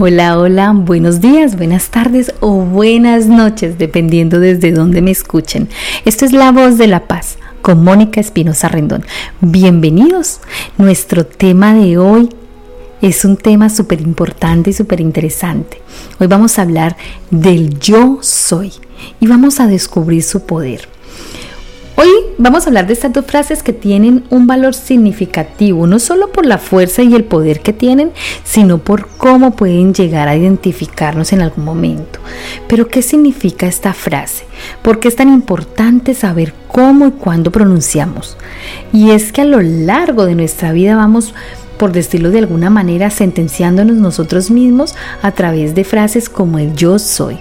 Hola, hola, buenos días, buenas tardes o buenas noches, dependiendo desde dónde me escuchen. Esto es La Voz de la Paz con Mónica Espinosa Rendón. Bienvenidos. Nuestro tema de hoy es un tema súper importante y súper interesante. Hoy vamos a hablar del yo soy y vamos a descubrir su poder. Vamos a hablar de estas dos frases que tienen un valor significativo, no solo por la fuerza y el poder que tienen, sino por cómo pueden llegar a identificarnos en algún momento. Pero ¿qué significa esta frase? ¿Por qué es tan importante saber cómo y cuándo pronunciamos? Y es que a lo largo de nuestra vida vamos por decirlo de alguna manera, sentenciándonos nosotros mismos a través de frases como el yo soy.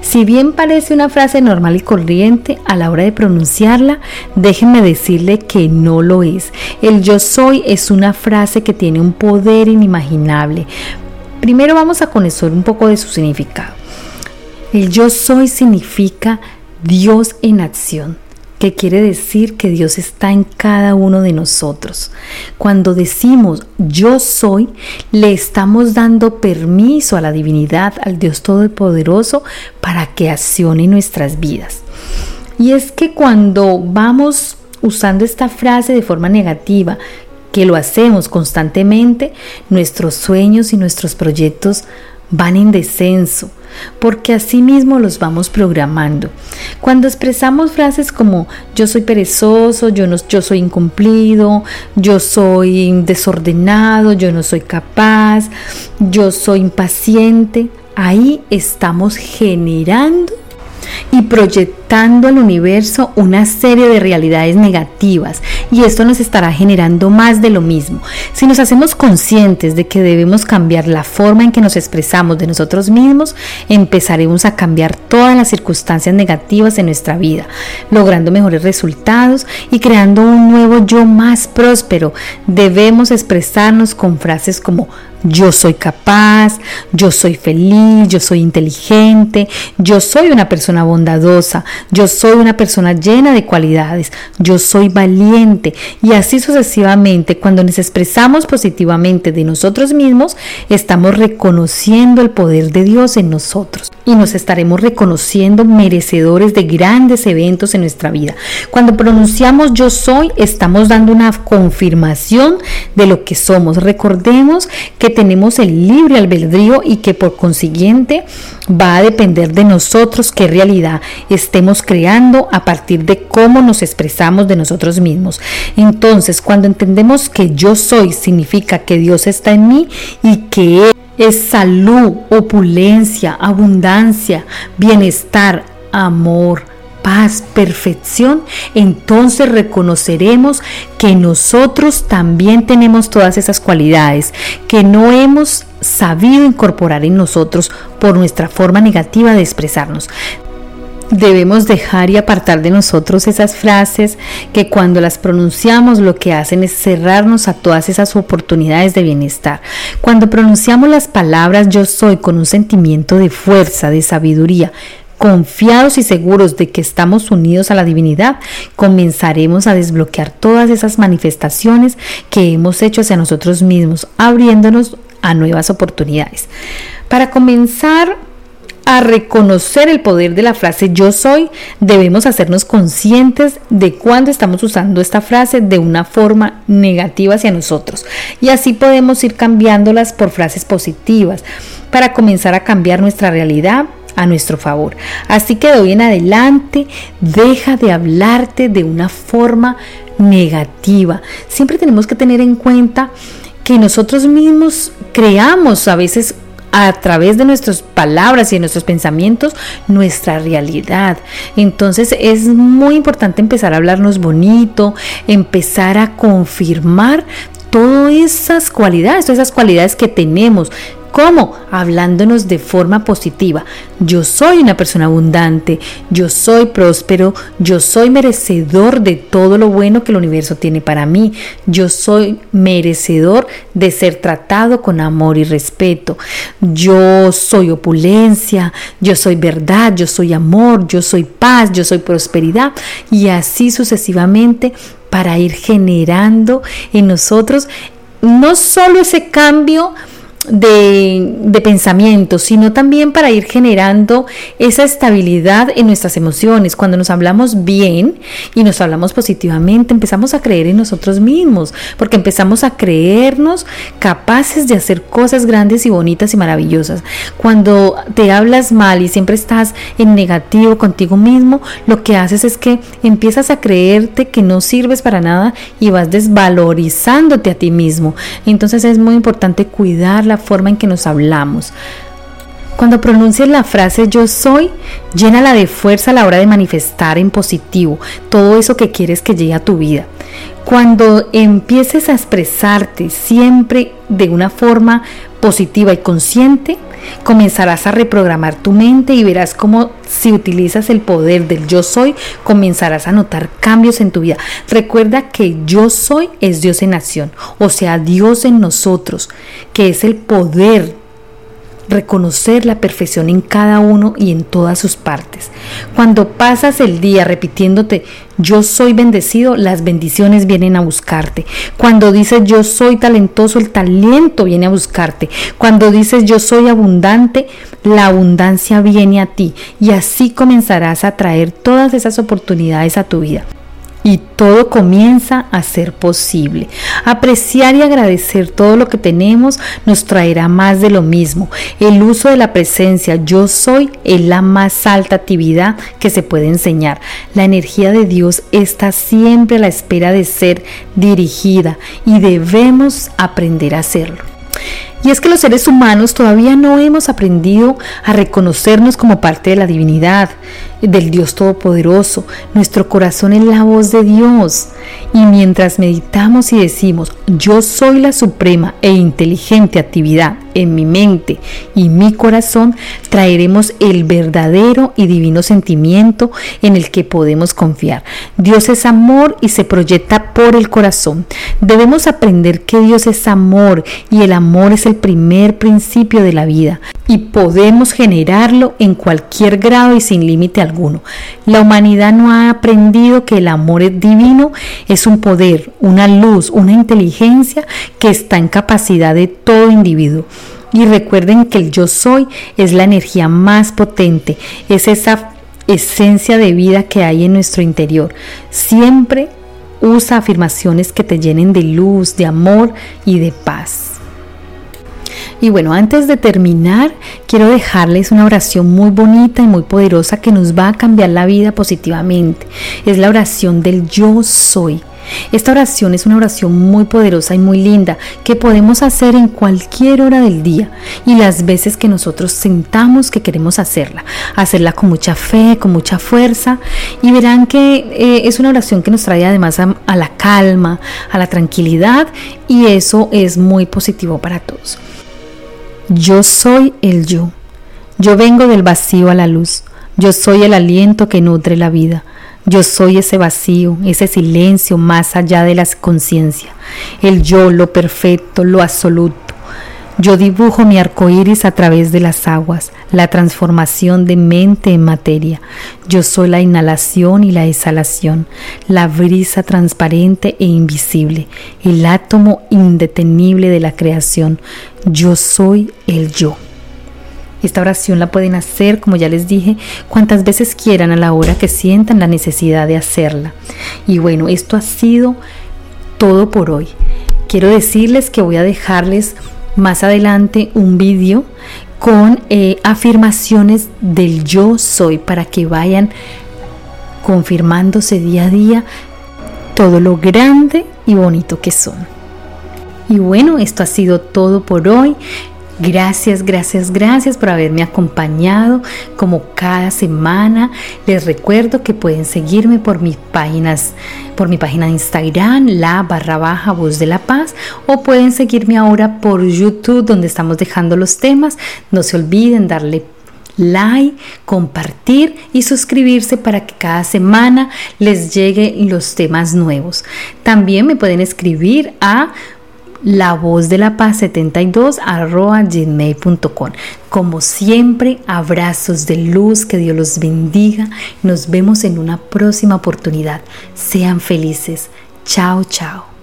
Si bien parece una frase normal y corriente, a la hora de pronunciarla, déjenme decirle que no lo es. El yo soy es una frase que tiene un poder inimaginable. Primero vamos a conocer un poco de su significado. El yo soy significa Dios en acción que quiere decir que Dios está en cada uno de nosotros. Cuando decimos yo soy, le estamos dando permiso a la divinidad, al Dios Todopoderoso, para que accione nuestras vidas. Y es que cuando vamos usando esta frase de forma negativa, que lo hacemos constantemente, nuestros sueños y nuestros proyectos van en descenso, porque así mismo los vamos programando. Cuando expresamos frases como yo soy perezoso, yo, no, yo soy incumplido, yo soy desordenado, yo no soy capaz, yo soy impaciente, ahí estamos generando y proyectando al universo una serie de realidades negativas y esto nos estará generando más de lo mismo. Si nos hacemos conscientes de que debemos cambiar la forma en que nos expresamos de nosotros mismos, empezaremos a cambiar todas las circunstancias negativas en nuestra vida, logrando mejores resultados y creando un nuevo yo más próspero. Debemos expresarnos con frases como yo soy capaz, yo soy feliz, yo soy inteligente, yo soy una persona bondadosa, yo soy una persona llena de cualidades, yo soy valiente y así sucesivamente. Cuando nos expresamos positivamente de nosotros mismos, estamos reconociendo el poder de Dios en nosotros y nos estaremos reconociendo merecedores de grandes eventos en nuestra vida. Cuando pronunciamos yo soy, estamos dando una confirmación de lo que somos. Recordemos que tenemos el libre albedrío y que por consiguiente va a depender de nosotros qué realidad estemos creando a partir de cómo nos expresamos de nosotros mismos. Entonces, cuando entendemos que yo soy, significa que Dios está en mí y que es salud, opulencia, abundancia, bienestar, amor, paz, perfección, entonces reconoceremos que nosotros también tenemos todas esas cualidades que no hemos sabido incorporar en nosotros por nuestra forma negativa de expresarnos. Debemos dejar y apartar de nosotros esas frases que cuando las pronunciamos lo que hacen es cerrarnos a todas esas oportunidades de bienestar. Cuando pronunciamos las palabras yo soy con un sentimiento de fuerza, de sabiduría, confiados y seguros de que estamos unidos a la divinidad, comenzaremos a desbloquear todas esas manifestaciones que hemos hecho hacia nosotros mismos, abriéndonos a nuevas oportunidades. Para comenzar a reconocer el poder de la frase yo soy, debemos hacernos conscientes de cuando estamos usando esta frase de una forma negativa hacia nosotros. Y así podemos ir cambiándolas por frases positivas para comenzar a cambiar nuestra realidad a nuestro favor. Así que de hoy en adelante, deja de hablarte de una forma negativa. Siempre tenemos que tener en cuenta que nosotros mismos creamos a veces a través de nuestras palabras y de nuestros pensamientos nuestra realidad. Entonces es muy importante empezar a hablarnos bonito, empezar a confirmar todas esas cualidades, todas esas cualidades que tenemos, ¿Cómo? Hablándonos de forma positiva. Yo soy una persona abundante, yo soy próspero, yo soy merecedor de todo lo bueno que el universo tiene para mí, yo soy merecedor de ser tratado con amor y respeto, yo soy opulencia, yo soy verdad, yo soy amor, yo soy paz, yo soy prosperidad y así sucesivamente para ir generando en nosotros no solo ese cambio, de, pensamientos, sino también para ir generando esa estabilidad en nuestras emociones. Cuando nos hablamos bien y nos hablamos positivamente, empezamos a creer en nosotros mismos, porque empezamos a creernos capaces de hacer cosas grandes y bonitas y maravillosas. Cuando te hablas mal y siempre estás en negativo contigo mismo, lo que haces es que empiezas a creerte que no sirves para nada y vas desvalorizándote a ti mismo. Entonces es muy importante cuidar la forma en que nos hablamos. Cuando pronuncies la frase yo soy, llénala de fuerza a la hora de manifestar en positivo todo eso que quieres que llegue a tu vida. Cuando empieces a expresarte siempre de una forma positiva y consciente, comenzarás a reprogramar tu mente y verás cómo si utilizas el poder del yo soy, comenzarás a notar cambios en tu vida. Recuerda que yo soy es Dios en acción, o sea, Dios en nosotros, que es el poder reconocer la perfección en cada uno y en todas sus partes. Cuando pasas el día repitiéndote yo soy bendecido, las bendiciones vienen a buscarte. Cuando dices yo soy talentoso, el talento viene a buscarte. Cuando dices yo soy abundante, la abundancia viene a ti y así comenzarás a traer todas esas oportunidades a tu vida y todo comienza a ser posible. Apreciar y agradecer todo lo que tenemos nos traerá más de lo mismo. El uso de la presencia yo soy es la más alta actividad que se puede enseñar. La energía de Dios está siempre a la espera de ser dirigida y debemos aprender a hacerlo. Y es que los seres humanos todavía no hemos aprendido a reconocernos como parte de la divinidad del Dios Todopoderoso. Nuestro corazón es la voz de Dios. Y mientras meditamos y decimos, yo soy la suprema e inteligente actividad en mi mente y mi corazón, traeremos el verdadero y divino sentimiento en el que podemos confiar. Dios es amor y se proyecta por el corazón. Debemos aprender que Dios es amor y el amor es el primer principio de la vida y podemos generarlo en cualquier grado y sin límite alguno. La humanidad no ha aprendido que el amor es divino, es un poder, una luz, una inteligencia que está en capacidad de todo individuo. Y recuerden que el yo soy es la energía más potente, es esa esencia de vida que hay en nuestro interior. Siempre usa afirmaciones que te llenen de luz, de amor y de paz. Y bueno, antes de terminar, quiero dejarles una oración muy bonita y muy poderosa que nos va a cambiar la vida positivamente. Es la oración del yo soy. Esta oración es una oración muy poderosa y muy linda que podemos hacer en cualquier hora del día y las veces que nosotros sentamos que queremos hacerla. Hacerla con mucha fe, con mucha fuerza y verán que eh, es una oración que nos trae además a la calma, a la tranquilidad y eso es muy positivo para todos. Yo soy el yo. Yo vengo del vacío a la luz. Yo soy el aliento que nutre la vida. Yo soy ese vacío, ese silencio más allá de la conciencia. El yo, lo perfecto, lo absoluto. Yo dibujo mi arco iris a través de las aguas, la transformación de mente en materia. Yo soy la inhalación y la exhalación, la brisa transparente e invisible, el átomo indetenible de la creación. Yo soy el yo. Esta oración la pueden hacer, como ya les dije, cuantas veces quieran a la hora que sientan la necesidad de hacerla. Y bueno, esto ha sido todo por hoy. Quiero decirles que voy a dejarles más adelante un vídeo con eh, afirmaciones del yo soy para que vayan confirmándose día a día todo lo grande y bonito que son. Y bueno, esto ha sido todo por hoy. Gracias, gracias, gracias por haberme acompañado como cada semana. Les recuerdo que pueden seguirme por mis páginas, por mi página de Instagram, la barra baja voz de la paz, o pueden seguirme ahora por YouTube donde estamos dejando los temas. No se olviden darle like, compartir y suscribirse para que cada semana les lleguen los temas nuevos. También me pueden escribir a la voz de la paz 72 arroba gmail.com. Como siempre, abrazos de luz, que Dios los bendiga. Nos vemos en una próxima oportunidad. Sean felices. Chao, chao.